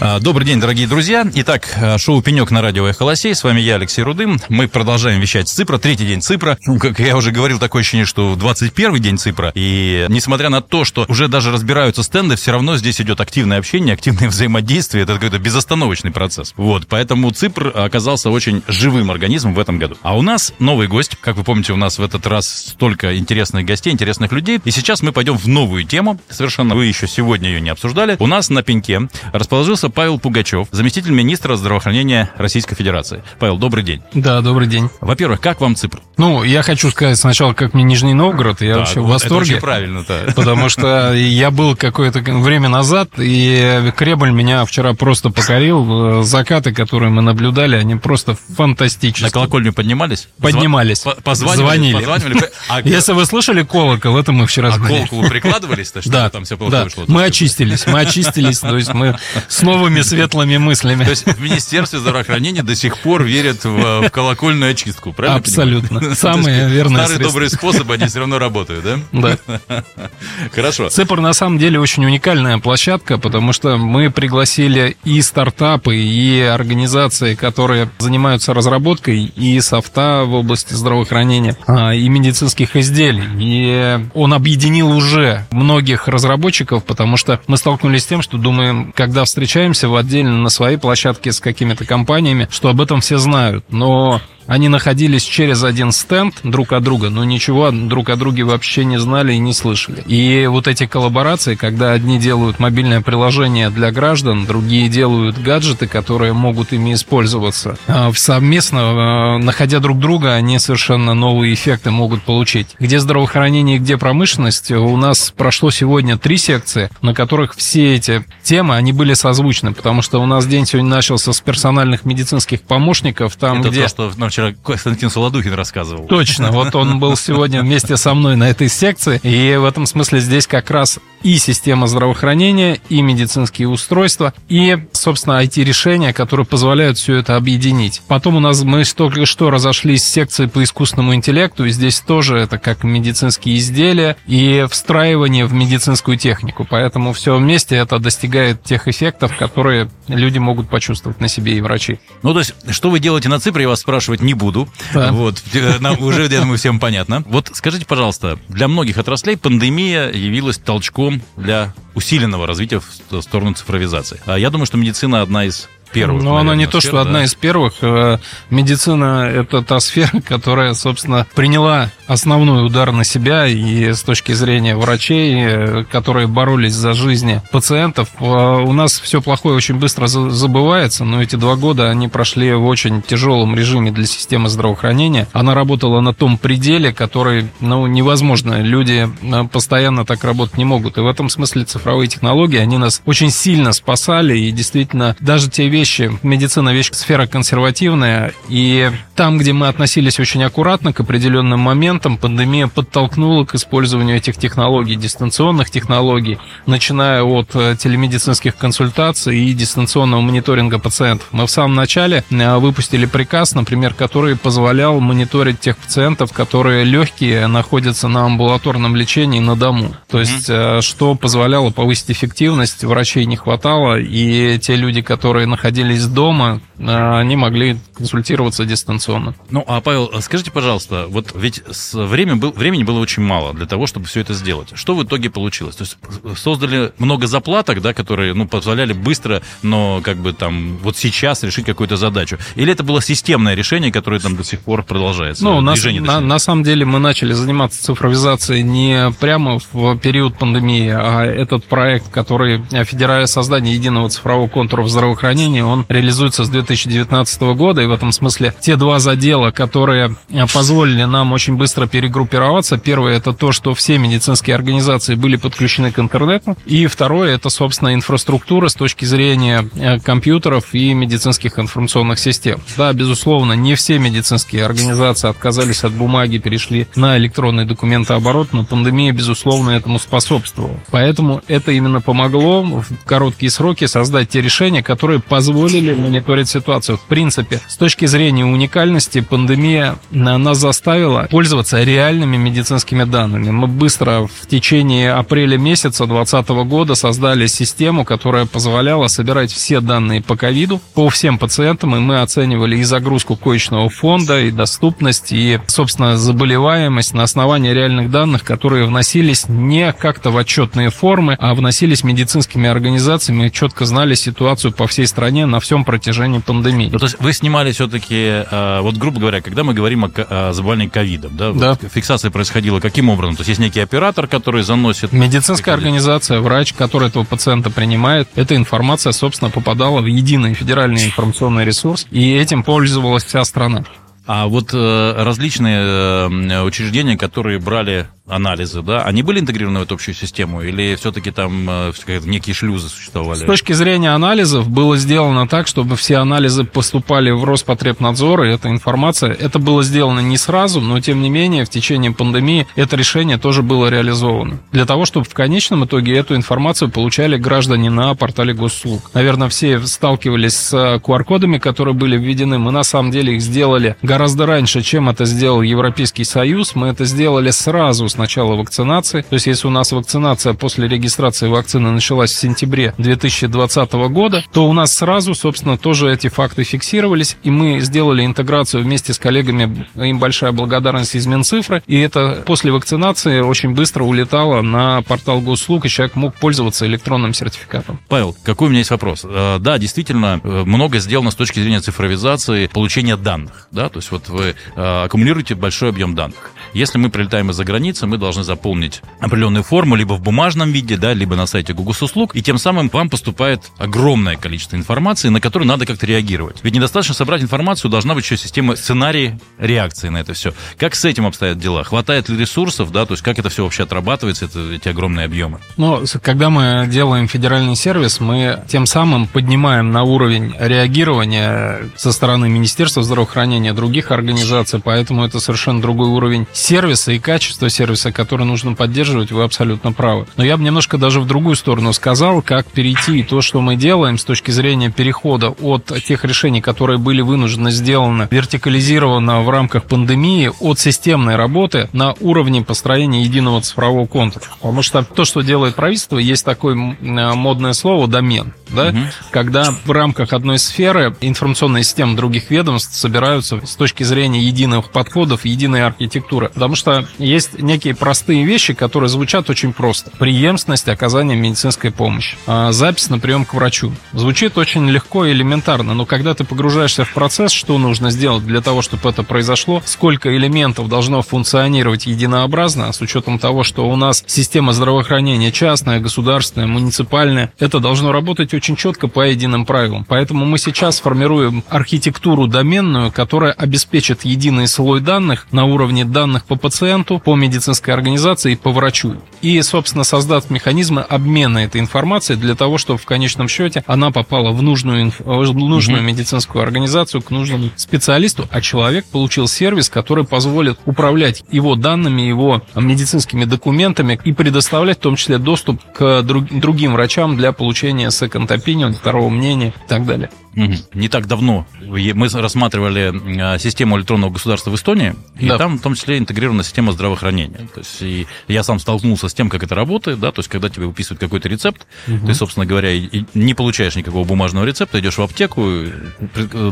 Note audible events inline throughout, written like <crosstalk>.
А, Добрый день, дорогие друзья. Итак, а, шоу «Пенек» на радио «Эхолосей». С вами я, Алексей Рудым. Мы продолжаем вещать с Ципра. Третий день Ципра. Ну, как я уже говорил, такое ощущение, что 21 день Ципра. И несмотря на то, что уже даже разбираются стенды, все равно здесь идет активное общение, активное <laughs> взаимодействие. Это какой-то безостановочный процесс. Вот, поэтому Ципр оказался очень живым организмом в этом году. А у нас новый гость. Как вы помните, у нас в этот раз столько интересных гостей, интересных людей. И сейчас мы пойдем в новую тему. Совершенно вы еще сегодня ее не обсуждали. У нас на пеньке расположился Павел Пугачев, заместитель министра здравоохранения Российской Федерации. Павел, добрый день. Да, добрый день. Во-первых, как вам Ципр? Ну, я хочу сказать сначала, как мне Нижний Новгород, я Да, вообще в вот Это восторге. очень правильно, да. Потому что я был какое-то время назад, и Кремль меня вчера просто покорил. Закаты, которые мы наблюдали, они просто На фантастические. колокольню поднимались? Поднимались. Зва- по- Позванивали? Звонили. Позванивали? А, <laughs> Если вы слышали колокол, это мы вчера а звонили. колоколу прикладывались-то, <laughs> что Да, там все плохо да. вышло? мы очистились, мы очистились, то есть мы с новыми светлыми мыслями. То есть в Министерстве здравоохранения до сих пор верят в, в колокольную очистку, правильно? Абсолютно. <laughs> Самые верные Старые средства. добрые способы, они все равно работают, да? Да. <laughs> Хорошо. Цепр на самом деле очень уникальная площадка, потому что мы пригласили и стартапы, и организации, которые занимаются разработкой и софта в области здравоохранения, а, и медицинских изделий. И он объединил уже многих разработчиков, потому что мы столкнулись с тем, что думаем, когда встречаемся в отдельно на своей площадке с какими-то компаниями, что об этом все знают. Но они находились через один стенд друг от друга, но ничего друг о друге вообще не знали и не слышали. И вот эти коллаборации, когда одни делают мобильное приложение для граждан, другие делают гаджеты, которые могут ими использоваться, а, совместно, а, находя друг друга, они совершенно новые эффекты могут получить. Где здравоохранение и где промышленность, у нас прошло сегодня три секции, на которых все эти темы, они были созвучны, потому что у нас день сегодня начался с персональных медицинских помощников, там Это где... то, что нам вчера Константин Солодухин рассказывал. Точно, вот он был сегодня вместе со мной на этой секции, и в этом смысле здесь как раз и система здравоохранения, и медицинские устройства, и, собственно, IT-решения, которые позволяют все это объединить. Потом у нас мы только что разошлись с секцией по искусственному интеллекту, и здесь тоже это как медицинские изделия и встраивание в медицинскую технику, поэтому все вместе это достигает тех эффектов, которые люди могут почувствовать на себе и врачи. Ну, то есть, что вы делаете на Ципре, я вас спрашивать не буду. Да. Вот, э, нам уже, я думаю, всем понятно. Вот скажите, пожалуйста, для многих отраслей пандемия явилась толчком для усиленного развития в сторону цифровизации. А я думаю, что медицина одна из первых. Но она наверное, не то, сфер, что да. одна из первых. Э, Медицина – это та сфера, <laughs> которая, собственно, приняла основной удар на себя. И с точки зрения врачей, э, которые боролись за жизни пациентов, э, у нас все плохое очень быстро за- забывается. Но эти два года они прошли в очень тяжелом режиме для системы здравоохранения. Она работала на том пределе, который, ну, невозможно. Люди постоянно так работать не могут. И в этом смысле цифровые технологии, они нас очень сильно спасали. И действительно, даже те вещи, медицина вещь сфера консервативная, и там, где мы относились очень аккуратно к определенным моментам, пандемия подтолкнула к использованию этих технологий, дистанционных технологий, начиная от э, телемедицинских консультаций и дистанционного мониторинга пациентов. Мы в самом начале э, выпустили приказ, например, который позволял мониторить тех пациентов, которые легкие находятся на амбулаторном лечении на дому. То есть, э, что позволяло повысить эффективность, врачей не хватало, и те люди, которые находились дома, э, они могли консультироваться дистанционно. Ну, а, Павел, скажите, пожалуйста, вот ведь время был, времени было очень мало для того, чтобы все это сделать. Что в итоге получилось? То есть создали много заплаток, да, которые, ну, позволяли быстро, но как бы там вот сейчас решить какую-то задачу? Или это было системное решение, которое там до сих пор продолжается? Ну, на, Движение, на, точнее? на самом деле мы начали заниматься цифровизацией не прямо в период пандемии, а этот проект, который федеральное создание единого цифрового контура в здравоохранении, он реализуется с 2019 года, и в этом смысле те два задела, которые э, позволили нам очень быстро перегруппироваться. Первое это то, что все медицинские организации были подключены к интернету, и второе это, собственно, инфраструктура с точки зрения э, компьютеров и медицинских информационных систем. Да, безусловно, не все медицинские организации отказались от бумаги, перешли на электронный документооборот, но пандемия, безусловно, этому способствовала. Поэтому это именно помогло в короткие сроки создать те решения, которые позволили мониторить ситуацию. В принципе, с точки зрения уникальности, пандемия нас заставила пользоваться реальными медицинскими данными. Мы быстро в течение апреля месяца 2020 года создали систему, которая позволяла собирать все данные по ковиду по всем пациентам, и мы оценивали и загрузку коечного фонда, и доступность, и, собственно, заболеваемость на основании реальных данных, которые вносились не как-то в отчетные формы, а вносились медицинскими организациями, четко знали ситуацию по всей стране на всем протяжении пандемии. Ну, то есть вы снимали все-таки, э, вот грубо говоря, когда мы говорим о, о заболевании ковидом, да, да. Вот фиксация происходила каким образом? То есть есть некий оператор, который заносит... Медицинская организация, врач, который этого пациента принимает, эта информация, собственно, попадала в единый федеральный информационный ресурс, и этим пользовалась вся страна. А вот э, различные э, учреждения, которые брали анализы, да, они были интегрированы в эту общую систему или все-таки там э, некие шлюзы существовали? С точки зрения анализов было сделано так, чтобы все анализы поступали в Роспотребнадзор, и эта информация, это было сделано не сразу, но тем не менее в течение пандемии это решение тоже было реализовано. Для того, чтобы в конечном итоге эту информацию получали граждане на портале госуслуг. Наверное, все сталкивались с QR-кодами, которые были введены. Мы на самом деле их сделали гораздо раньше, чем это сделал Европейский Союз. Мы это сделали сразу с начала вакцинации. То есть, если у нас вакцинация после регистрации вакцины началась в сентябре 2020 года, то у нас сразу, собственно, тоже эти факты фиксировались, и мы сделали интеграцию вместе с коллегами, им большая благодарность из Минцифры, и это после вакцинации очень быстро улетало на портал госуслуг, и человек мог пользоваться электронным сертификатом. Павел, какой у меня есть вопрос? Э, да, действительно, э, много сделано с точки зрения цифровизации получения данных, да, то есть вот вы э, аккумулируете большой объем данных. Если мы прилетаем из-за границы, мы должны заполнить определенную форму либо в бумажном виде, да, либо на сайте Google услуг, и тем самым вам поступает огромное количество информации, на которую надо как-то реагировать. Ведь недостаточно собрать информацию, должна быть еще система сценарий реакции на это все. Как с этим обстоят дела? Хватает ли ресурсов, да, то есть как это все вообще отрабатывается, это, эти огромные объемы? Ну, когда мы делаем федеральный сервис, мы тем самым поднимаем на уровень реагирования со стороны Министерства здравоохранения, других организаций, поэтому это совершенно другой уровень сервиса и качество сервиса, который нужно поддерживать, вы абсолютно правы. Но я бы немножко даже в другую сторону сказал, как перейти то, что мы делаем с точки зрения перехода от тех решений, которые были вынуждены сделаны, вертикализировано в рамках пандемии, от системной работы на уровне построения единого цифрового контура. Потому что то, что делает правительство, есть такое модное слово «домен». Да? Угу. Когда в рамках одной сферы информационные системы других ведомств собираются с точки зрения единых подходов, единой архитектуры. Потому что есть некие простые вещи, которые звучат очень просто. Преемственность оказания медицинской помощи. А запись на прием к врачу. Звучит очень легко и элементарно, но когда ты погружаешься в процесс, что нужно сделать для того, чтобы это произошло, сколько элементов должно функционировать единообразно, с учетом того, что у нас система здравоохранения частная, государственная, муниципальная, это должно работать очень четко по единым правилам. Поэтому мы сейчас формируем архитектуру доменную, которая обеспечит единый слой данных на уровне данных по пациенту, по медицинской организации по врачу. И, собственно, создать механизмы обмена этой информацией для того, чтобы в конечном счете она попала в нужную, в нужную угу. медицинскую организацию, к нужному специалисту, а человек получил сервис, который позволит управлять его данными, его медицинскими документами и предоставлять в том числе доступ к друг, другим врачам для получения second opinion, второго мнения и так далее. Не так давно мы рассматривали а, систему электронного государства в Эстонии, и да. там в том числе интегрирована система здравоохранения. То есть и я сам столкнулся с тем, как это работает, да, то есть когда тебе выписывают какой-то рецепт, угу. ты, собственно говоря, и не получаешь никакого бумажного рецепта, идешь в аптеку,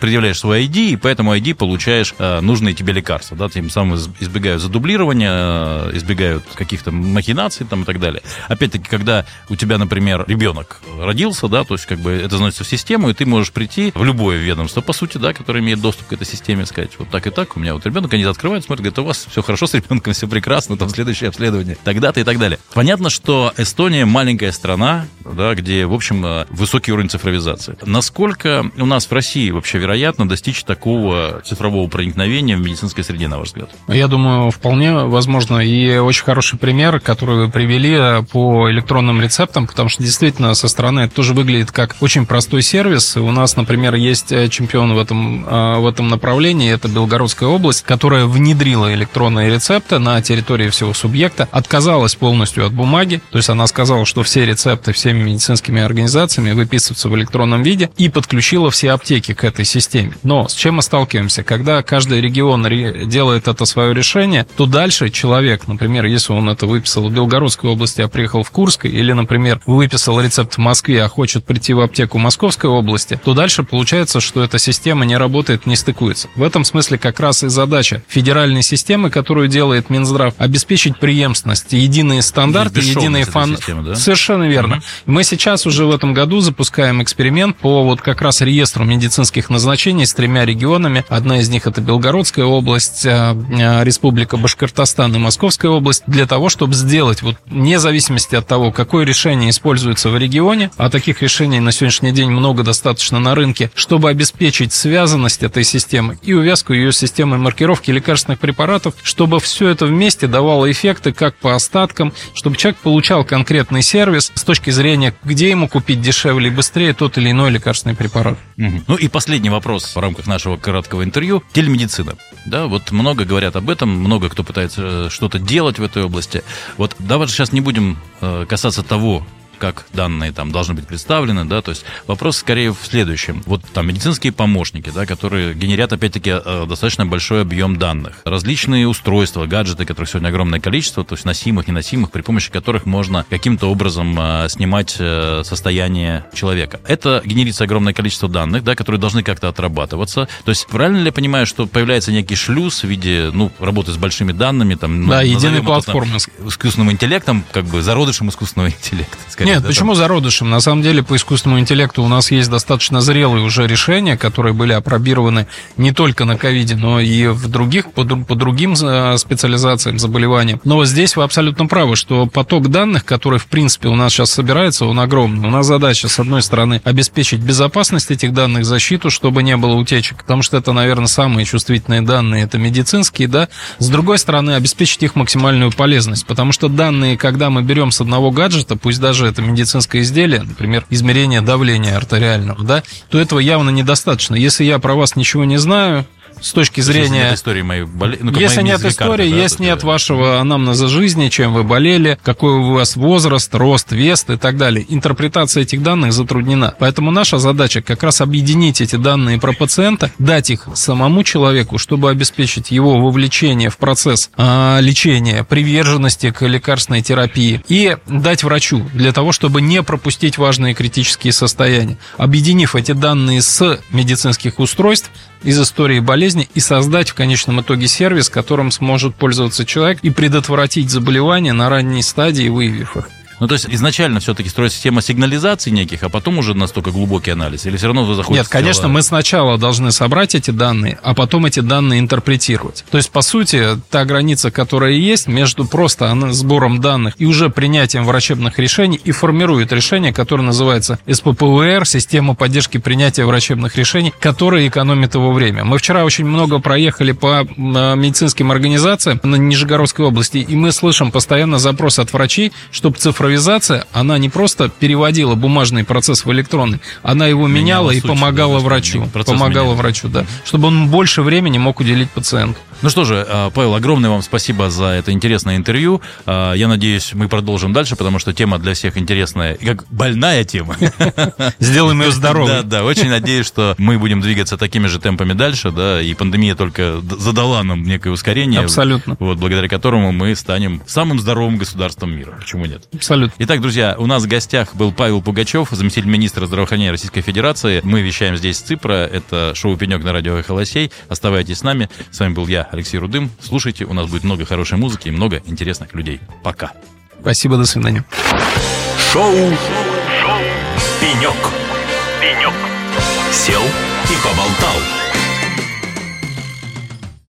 предъявляешь свой ID, и по этому ID получаешь а, нужные тебе лекарства, да, тем самым избегают задублирования, а, избегают каких-то махинаций там и так далее. Опять-таки, когда у тебя, например, ребенок родился, да, то есть как бы это заносится в систему, и ты можешь прийти прийти в любое ведомство, по сути, да, которое имеет доступ к этой системе, сказать, вот так и так, у меня вот ребенок, они открывают, смотрят, говорят, у вас все хорошо с ребенком, все прекрасно, там следующее обследование, тогда-то и так далее. Понятно, что Эстония маленькая страна, да, где, в общем, э, высокий уровень цифровизации. Насколько у нас в России вообще вероятно достичь такого цифрового проникновения в медицинской среде, на ваш взгляд? Я думаю, вполне возможно. И очень хороший пример, который вы привели э, по электронным рецептам, потому что действительно со стороны это тоже выглядит как очень простой сервис. У нас например, есть э, чемпион в этом, в этом направлении, это Белгородская область, которая внедрила электронные рецепты на территории всего субъекта, отказалась полностью от бумаги, то есть она сказала, что все рецепты всеми медицинскими организациями выписываются в электронном виде и подключила все аптеки к этой системе. Но с чем мы сталкиваемся? Когда каждый регион делает это свое решение, то дальше человек, например, если он это выписал в Белгородской области, а приехал в Курск, или, например, выписал рецепт в Москве, а хочет прийти в аптеку Московской области, то дальше получается, что эта система не работает, не стыкуется. В этом смысле как раз и задача федеральной системы, которую делает Минздрав, обеспечить преемственность, единые стандарты, единые фан... Системы, да? Совершенно верно. Угу. Мы сейчас уже в этом году запускаем эксперимент по вот как раз реестру медицинских назначений с тремя регионами. Одна из них это Белгородская область, а, а, Республика Башкортостан и Московская область, для того, чтобы сделать вот вне зависимости от того, какое решение используется в регионе, а таких решений на сегодняшний день много достаточно на рынке, чтобы обеспечить связанность этой системы и увязку ее системы маркировки лекарственных препаратов, чтобы все это вместе давало эффекты как по остаткам, чтобы человек получал конкретный сервис с точки зрения, где ему купить дешевле и быстрее тот или иной лекарственный препарат. Угу. Ну и последний вопрос в рамках нашего короткого интервью. Телемедицина. Да, вот много говорят об этом, много кто пытается э, что-то делать в этой области. Вот давайте сейчас не будем э, касаться того, как данные там должны быть представлены, да, то есть вопрос скорее в следующем. Вот там медицинские помощники, да, которые генерят, опять-таки, э, достаточно большой объем данных. Различные устройства, гаджеты, которых сегодня огромное количество, то есть носимых, неносимых, при помощи которых можно каким-то образом э, снимать э, состояние человека. Это генерится огромное количество данных, да, которые должны как-то отрабатываться. То есть правильно ли я понимаю, что появляется некий шлюз в виде, ну, работы с большими данными, там, да, ну, единой платформы. С искусственным интеллектом, как бы зародышем искусственного <laughs> интеллекта. Скорее. Нет, да, почему там... зародышем? На самом деле, по искусственному интеллекту у нас есть достаточно зрелые уже решения, которые были опробированы не только на ковиде, но и в других, по, по другим э, специализациям, заболеваниям. Но здесь вы абсолютно правы, что поток данных, который, в принципе, у нас сейчас собирается, он огромный. У нас задача, с одной стороны, обеспечить безопасность этих данных, защиту, чтобы не было утечек, потому что это, наверное, самые чувствительные данные, это медицинские, да. С другой стороны, обеспечить их максимальную полезность, потому что данные, когда мы берем с одного гаджета, пусть даже это это медицинское изделие, например, измерение давления артериального, да, то этого явно недостаточно. Если я про вас ничего не знаю, с точки зрения... Если нет истории моей болезни... Ну, если нет истории, да, если нет вашего анамнеза жизни, чем вы болели, какой у вас возраст, рост, вес и так далее. Интерпретация этих данных затруднена. Поэтому наша задача как раз объединить эти данные про пациента, дать их самому человеку, чтобы обеспечить его вовлечение в процесс а, лечения, приверженности к лекарственной терапии и дать врачу для того, чтобы не пропустить важные критические состояния. Объединив эти данные с медицинских устройств, из истории болезни и создать в конечном итоге сервис, которым сможет пользоваться человек и предотвратить заболевания на ранней стадии, выявив их. Ну, то есть изначально все-таки строится система сигнализации неких, а потом уже настолько глубокий анализ? Или все равно вы заходите? Нет, конечно, тела... мы сначала должны собрать эти данные, а потом эти данные интерпретировать. То есть, по сути, та граница, которая есть между просто сбором данных и уже принятием врачебных решений и формирует решение, которое называется СППВР, система поддержки принятия врачебных решений, которая экономит его время. Мы вчера очень много проехали по медицинским организациям на Нижегородской области, и мы слышим постоянно запрос от врачей, чтобы цифровизация цифровизация, она не просто переводила бумажный процесс в электронный, она его меняла, меняла и помогала врачу. Помогала меняли. врачу, да. Чтобы он больше времени мог уделить пациенту. Ну что же, а, Павел, огромное вам спасибо за это интересное интервью. А, я надеюсь, мы продолжим дальше, потому что тема для всех интересная и как больная тема. <laughs> Сделаем ее здоровой. Да, да, очень надеюсь, что мы будем двигаться такими же темпами дальше, да, и пандемия только задала нам некое ускорение. Абсолютно. Вот, благодаря которому мы станем самым здоровым государством мира. Почему нет? Абсолютно. Итак, друзья, у нас в гостях был Павел Пугачев, заместитель министра здравоохранения Российской Федерации. Мы вещаем здесь с Ципра. Это шоу «Пенек» на радио «Холосей». Оставайтесь с нами. С вами был я, Алексей Рудым. Слушайте, у нас будет много хорошей музыки и много интересных людей. Пока. Спасибо, до свидания. Шоу, Шоу. «Пенек». «Пенек». Сел и поболтал.